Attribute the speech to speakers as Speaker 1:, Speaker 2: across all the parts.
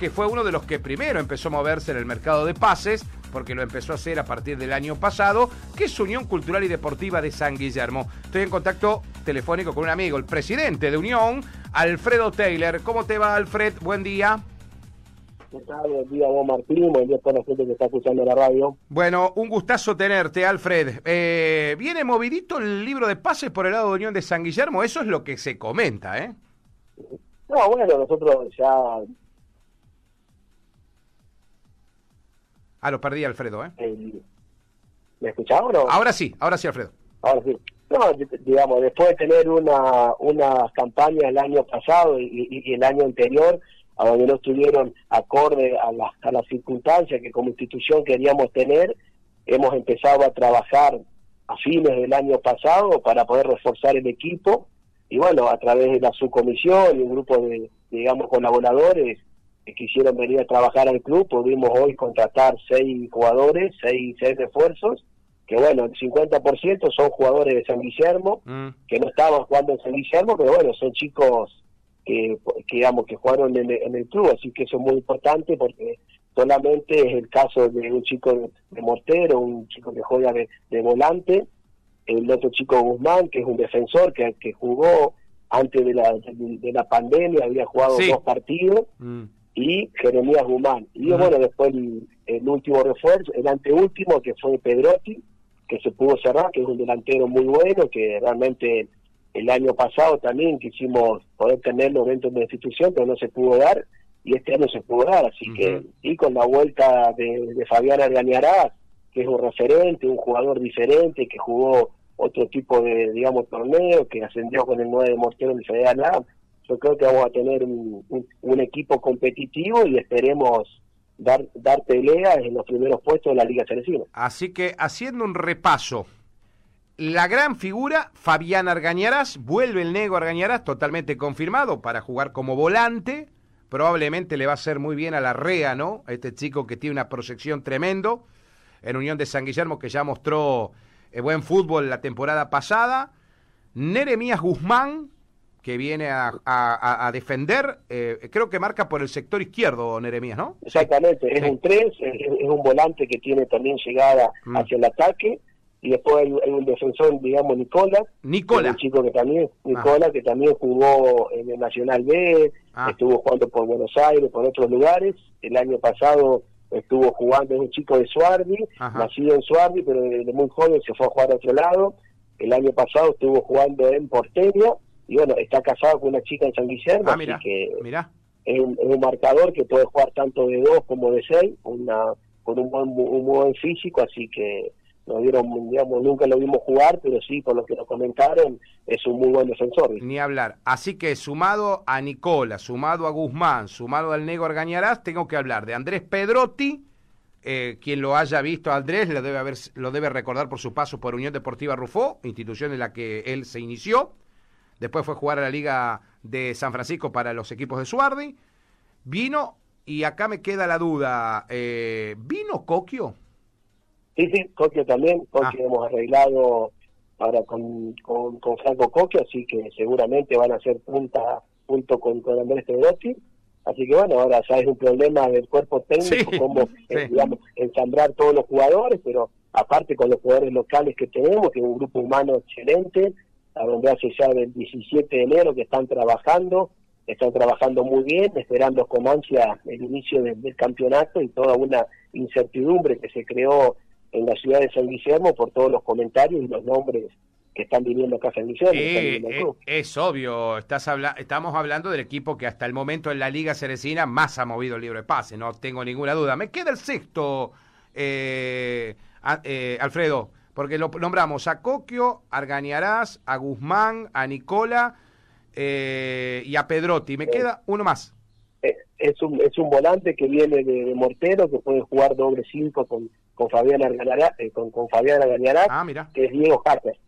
Speaker 1: que fue uno de los que primero empezó a moverse en el mercado de pases, porque lo empezó a hacer a partir del año pasado, que es Unión Cultural y Deportiva de San Guillermo. Estoy en contacto telefónico con un amigo, el presidente de Unión, Alfredo Taylor. ¿Cómo te va, Alfred? Buen día.
Speaker 2: ¿Qué tal? Buen día, vos Martín, buen día a toda la gente que está escuchando la radio.
Speaker 1: Bueno, un gustazo tenerte, Alfred. Eh, viene movidito el libro de pases por el lado de Unión de San Guillermo, eso es lo que se comenta, ¿eh?
Speaker 2: No, bueno, nosotros ya...
Speaker 1: Ah, lo perdí, Alfredo, ¿eh?
Speaker 2: el- ¿Me escuchás o no?
Speaker 1: Ahora sí, ahora sí, Alfredo.
Speaker 2: Ahora sí. No, digamos, después de tener una, una campaña el año pasado y, y- y el año anterior, a donde no estuvieron acorde a las, a las circunstancias que como institución queríamos tener, hemos empezado a trabajar a fines del año pasado para poder reforzar el equipo y bueno, a través de la subcomisión y un grupo de, digamos, colaboradores que quisieron venir a trabajar al club, pudimos hoy contratar seis jugadores, seis, seis refuerzos, que bueno, el 50% son jugadores de San Guillermo,
Speaker 1: Mm.
Speaker 2: que no estaban jugando en San Guillermo, pero bueno, son chicos que, que, digamos, que jugaron en, el- en el club, así que eso es muy importante porque solamente es el caso de un chico de, de mortero, un chico que juega de, de volante, el otro chico Guzmán, que es un defensor que, que jugó antes de la, de, de la pandemia, había jugado
Speaker 1: Sí.
Speaker 2: dos partidos,
Speaker 1: Mm.
Speaker 2: Y Jeremías Guzmán. Y bueno, después el, el último refuerzo, el anteúltimo, que fue Pedrotti, que se pudo cerrar, que es un delantero muy bueno, que realmente el año pasado también quisimos poder tenerlo dentro de la institución, pero no se pudo dar, y este año se pudo dar, así que, y con la vuelta de, de Fabián Argañarás, que es un referente, un jugador diferente, que jugó otro tipo de, digamos, torneo, que ascendió con el 9 de Mortero del Federal A, yo creo que vamos a tener un, equipo competitivo y esperemos dar, dar pelea en los primeros puestos de la Liga Cerecina.
Speaker 1: Así que haciendo un repaso, la gran figura, Fabián Argañarás, vuelve el Nego Argañarás, totalmente confirmado para jugar como volante. Probablemente le va a hacer muy bien a la REA, ¿no? A este chico que tiene una proyección tremendo en Unión de San Guillermo, que ya mostró eh, buen fútbol la temporada pasada. Neremías Guzmán, que viene a, a- defender, eh, creo que marca por el sector izquierdo, Neremías, ¿no?
Speaker 2: Exactamente, es
Speaker 1: Sí.
Speaker 2: un 3, es, es un volante que tiene también llegada
Speaker 1: Mm.
Speaker 2: hacia el ataque y después hay, hay un defensor, digamos, Nicola,
Speaker 1: Nicola.
Speaker 2: un chico que también, Nicola, que también jugó en el Nacional B,
Speaker 1: Ah.
Speaker 2: estuvo jugando por Buenos Aires, por otros lugares, el año pasado estuvo jugando, es un chico de Suardi,
Speaker 1: Ajá.
Speaker 2: nacido en Suardi, pero desde muy joven se fue a jugar a otro lado, el año pasado estuvo jugando en Porteña, y bueno, está casado con una chica en San Guillermo,
Speaker 1: Ah,
Speaker 2: así que es un, es un marcador que puede jugar tanto de dos como de seis, una, con un buen, un buen físico, así que no vieron, digamos, nunca lo vimos jugar, pero sí, por lo que nos comentaron, es un muy buen defensor.
Speaker 1: Ni hablar. Así que sumado a Nicola, sumado a Guzmán, sumado al Nego Argañarás, tengo que hablar de Andrés Pedrotti. eh, quien lo haya visto a Andrés lo debe, haber, lo debe recordar por su paso por Unión Deportiva Rufó, institución en la que él se inició. Después fue a jugar a la Liga de San Francisco para los equipos de Suardi. Vino, y acá me queda la duda, eh, ¿vino Coquio?
Speaker 2: Sí, sí, Coquio también, Coquio
Speaker 1: Ah.
Speaker 2: hemos arreglado ahora con, con, con Franco Coquio, así que seguramente van a ser punta junto con, con Andrés Pedrotti. Así que bueno, ahora ya es un problema del cuerpo técnico,
Speaker 1: Sí,
Speaker 2: cómo, eh,
Speaker 1: sí.
Speaker 2: digamos, ensamblar todos los jugadores, pero aparte con los jugadores locales que tenemos, que es un grupo humano excelente, a donde hace ya del 17 de enero que están trabajando, están trabajando muy bien, esperando con ansia el inicio del, del campeonato y toda una incertidumbre que se creó en la ciudad de San Guillermo por todos los comentarios y los nombres que están viniendo acá San Guillermo. que están
Speaker 1: Eh, eh, es obvio, estás habla estamos hablando del equipo que hasta el momento en la Liga Cerecina más ha movido el libro de pase, no tengo ninguna duda. Me queda el sexto, eh, eh, Alfredo, porque lo nombramos a Coquio, a Argañarás, a Guzmán, a Nicola eh, y a Pedrotti. Me queda uno más.
Speaker 2: Eh, es un es un volante que viene de, de Mortero, que puede jugar doble cinco con, con Fabián Argañará, eh, con, con Fabián Argañará,
Speaker 1: Ah, mira.
Speaker 2: que es Diego Hacker.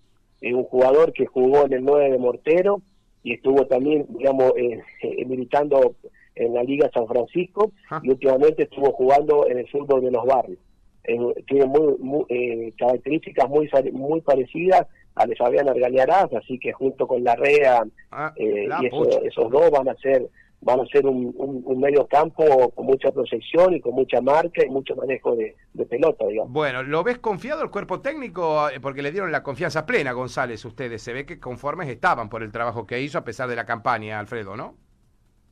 Speaker 2: Es un jugador que jugó en el 9 de Mortero y estuvo también, digamos, eh, militando en la Liga San Francisco
Speaker 1: Ah.
Speaker 2: y últimamente estuvo jugando en el fútbol de los barrios. Eh, tiene muy, muy, eh, características muy muy parecidas a de Fabián Argañarás, así que junto con la REA
Speaker 1: Ah,
Speaker 2: eh,
Speaker 1: la
Speaker 2: y eso- esos dos van a ser van a ser un, medio campo con mucha proyección y con mucha marca y mucho manejo de, pelota, digamos.
Speaker 1: Bueno, ¿lo ves confiado el cuerpo técnico? Eh, porque le dieron la confianza plena González ustedes. Se ve que conformes estaban por el trabajo que hizo a pesar de la campaña, Alfredo, ¿no?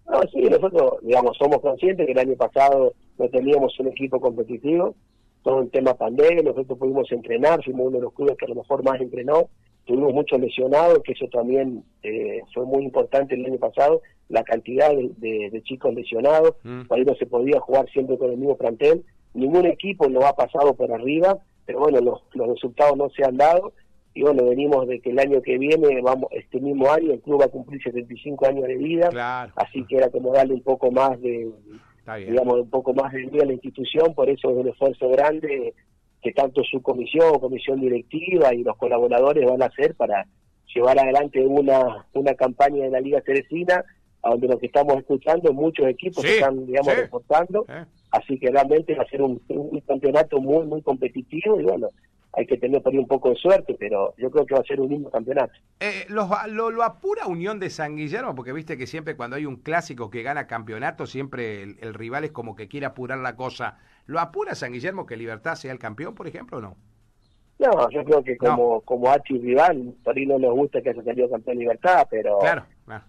Speaker 2: No, sí, nosotros, digamos, somos conscientes que el año pasado no teníamos un equipo competitivo, todo el tema pandemia, nosotros pudimos entrenar, fuimos uno de los clubes que a lo mejor más entrenó, tuvimos muchos lesionados, que eso también eh, fue muy importante el año pasado, la cantidad de, chicos lesionados, mm. ahí no se podía jugar siempre con el mismo plantel, ningún equipo lo ha pasado por arriba, pero bueno, los, los resultados no se han dado, y bueno, venimos de que el año que viene, vamos este mismo año, el club va a cumplir 75 años de vida, así que era como darle un poco más de, digamos, un poco más de vida a la institución, por eso es un esfuerzo grande que tanto su comisión, comisión directiva y los colaboradores van a hacer para llevar adelante una, una campaña de la Liga Teresina, a donde lo que estamos escuchando muchos equipos que están, digamos, reportando, así que realmente va a ser un, un, campeonato muy, muy competitivo y bueno, hay que tener por ahí un poco de suerte, pero yo creo que va a ser un lindo campeonato.
Speaker 1: Eh, lo, apura Unión de San Guillermo? Porque viste que siempre cuando hay un clásico que gana campeonato, siempre el, rival es como que quiere apurar la cosa. ¿Lo apura San Guillermo que Libertad sea el campeón, por ejemplo, o no?
Speaker 2: No, yo creo que como, como H rival, por ahí no nos gusta que haya salido campeón Libertad, pero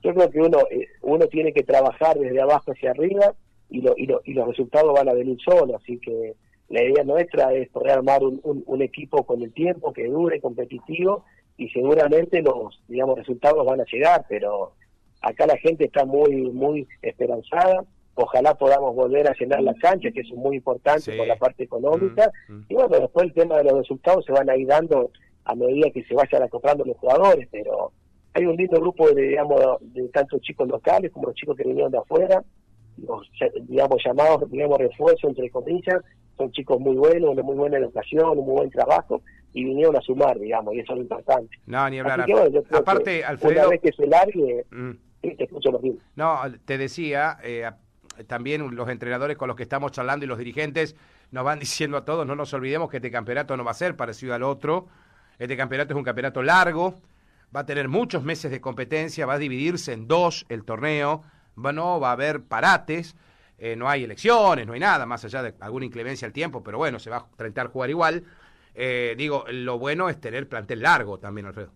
Speaker 2: yo creo que uno, eh, uno tiene que trabajar desde abajo hacia arriba y, lo, y, lo, y los resultados van a venir solos, así que la idea nuestra es poder armar un, un, equipo con el tiempo que dure, competitivo, y seguramente los digamos resultados van a llegar, pero acá la gente está muy muy esperanzada. Ojalá podamos volver a llenar la cancha, que es muy importante por la parte económica. Mm, mm. Y bueno, después el tema de los resultados se van a ir dando a medida que se vayan acoplando los jugadores, pero hay un lindo grupo de, digamos, de tanto chicos locales como los chicos que vinieron de afuera, los digamos llamados, digamos, refuerzo entre comillas, son chicos muy buenos, de muy buena educación, un muy buen trabajo, y vinieron a sumar, digamos, y eso es lo importante.
Speaker 1: No, ni hablar. Aparte, Alfredo...
Speaker 2: Una vez que se largue, mm. te escucho
Speaker 1: No, te decía, eh, también los entrenadores con los que estamos charlando y los dirigentes nos van diciendo a todos, no nos olvidemos que este campeonato no va a ser parecido al otro, este campeonato es un campeonato largo, va a tener muchos meses de competencia, va a dividirse en dos el torneo, no va a haber parates, eh, no hay elecciones, no hay nada, más allá de alguna inclemencia al tiempo, pero bueno, se va a intentar jugar igual. Eh, digo, lo bueno es tener plantel largo también, Alfredo.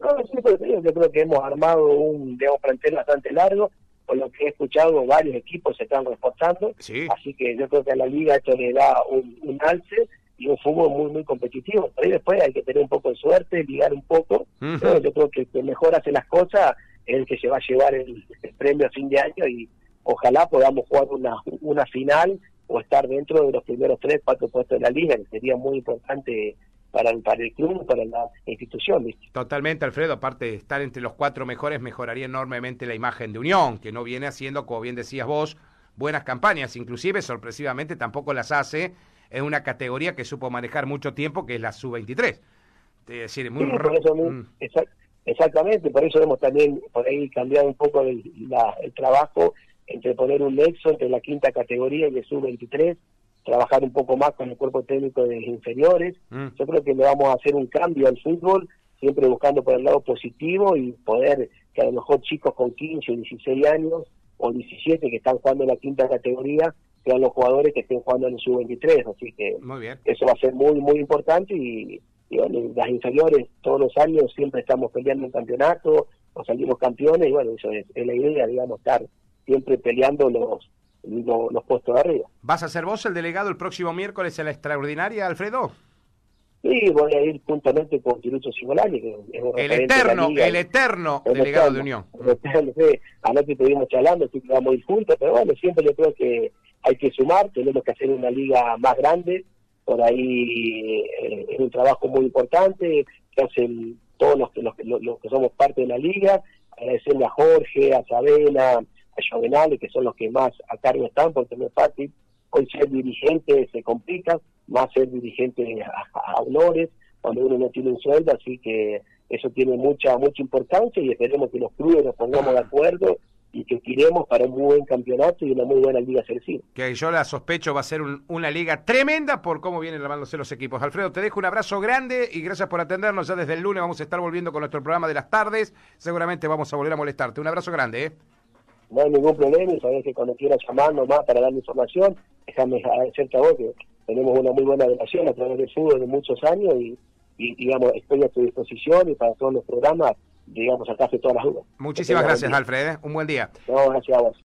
Speaker 2: No, sí, pero yo creo que hemos armado un digamos, plantel bastante largo, por lo que he escuchado varios equipos se están reportando, así que yo creo que a la liga esto le da un, alce y un fútbol muy muy competitivo. Pero después hay que tener un poco de suerte, ligar un poco, yo creo que el que mejor hace las cosas es el que se va a llevar el premio a fin de año y ojalá podamos jugar una, una final o estar dentro de los primeros tres, cuatro puestos de la liga, que sería muy importante para el, para el club, para la institución.
Speaker 1: Totalmente, Alfredo. Aparte de estar entre los cuatro mejores, mejoraría enormemente la imagen de Unión, que no viene haciendo, como bien decías vos, buenas campañas. Inclusive, sorpresivamente, tampoco las hace en una categoría que supo manejar mucho tiempo, que es la sub-23. Es
Speaker 2: decir, muy... Mm. exactamente, por eso hemos también por ahí cambiado un poco el, el trabajo entre poner un nexo entre la quinta categoría y el sub-23, trabajar un poco más con el cuerpo técnico de los inferiores. Mm. Yo creo que le vamos a hacer un cambio al fútbol, siempre buscando por el lado positivo y poder que a lo mejor chicos con 15 o 16 años o 17 que están jugando en la quinta categoría sean los jugadores que estén jugando en el sub-23. Así que eso va a ser muy, muy importante y, las inferiores todos los años siempre estamos peleando un campeonato o salimos campeones y bueno, eso es, es la idea, digamos, estar siempre peleando los, los, puestos de arriba.
Speaker 1: ¿Vas a ser vos el delegado el próximo miércoles en la extraordinaria, Alfredo?
Speaker 2: Sí, voy a ir juntamente con Tirucho Simolani, que
Speaker 1: es el eterno, el eterno delegado de Unión.
Speaker 2: Sí, anoche estuvimos charlando, así que vamos a ir juntos, pero bueno, siempre yo creo que hay que sumar, tenemos que hacer una liga más grande, por ahí eh, es un trabajo muy importante, que hacen todos los que, los, los que somos parte de la liga, agradecerle a Jorge, a Sabela, a que son los que más a cargo están, porque no es fácil. Hoy ser dirigente se complica, más ser dirigente a, honores, cuando uno no tiene un sueldo, así que eso tiene mucha mucha importancia y esperemos que los clubes nos pongamos de acuerdo y que tiremos para un muy buen campeonato y una muy buena liga selectiva.
Speaker 1: Que yo la sospecho va a ser una liga tremenda por cómo vienen armándose los equipos. Alfredo, te dejo un abrazo grande y gracias por atendernos. Ya desde el lunes vamos a estar volviendo con nuestro programa de las tardes. Seguramente vamos a volver a molestarte. Un abrazo grande, ¿eh?
Speaker 2: No hay ningún problema y sabés que cuando quieras llamar nomás para dar información, déjame agradecerte a vos que tenemos una muy buena relación a través del fútbol de muchos años y, digamos, estoy a tu disposición y para todos los programas, digamos, acá hace todas las dudas.
Speaker 1: Muchísimas gracias, Alfred. ¿eh? Un buen día.
Speaker 2: No, gracias a vos.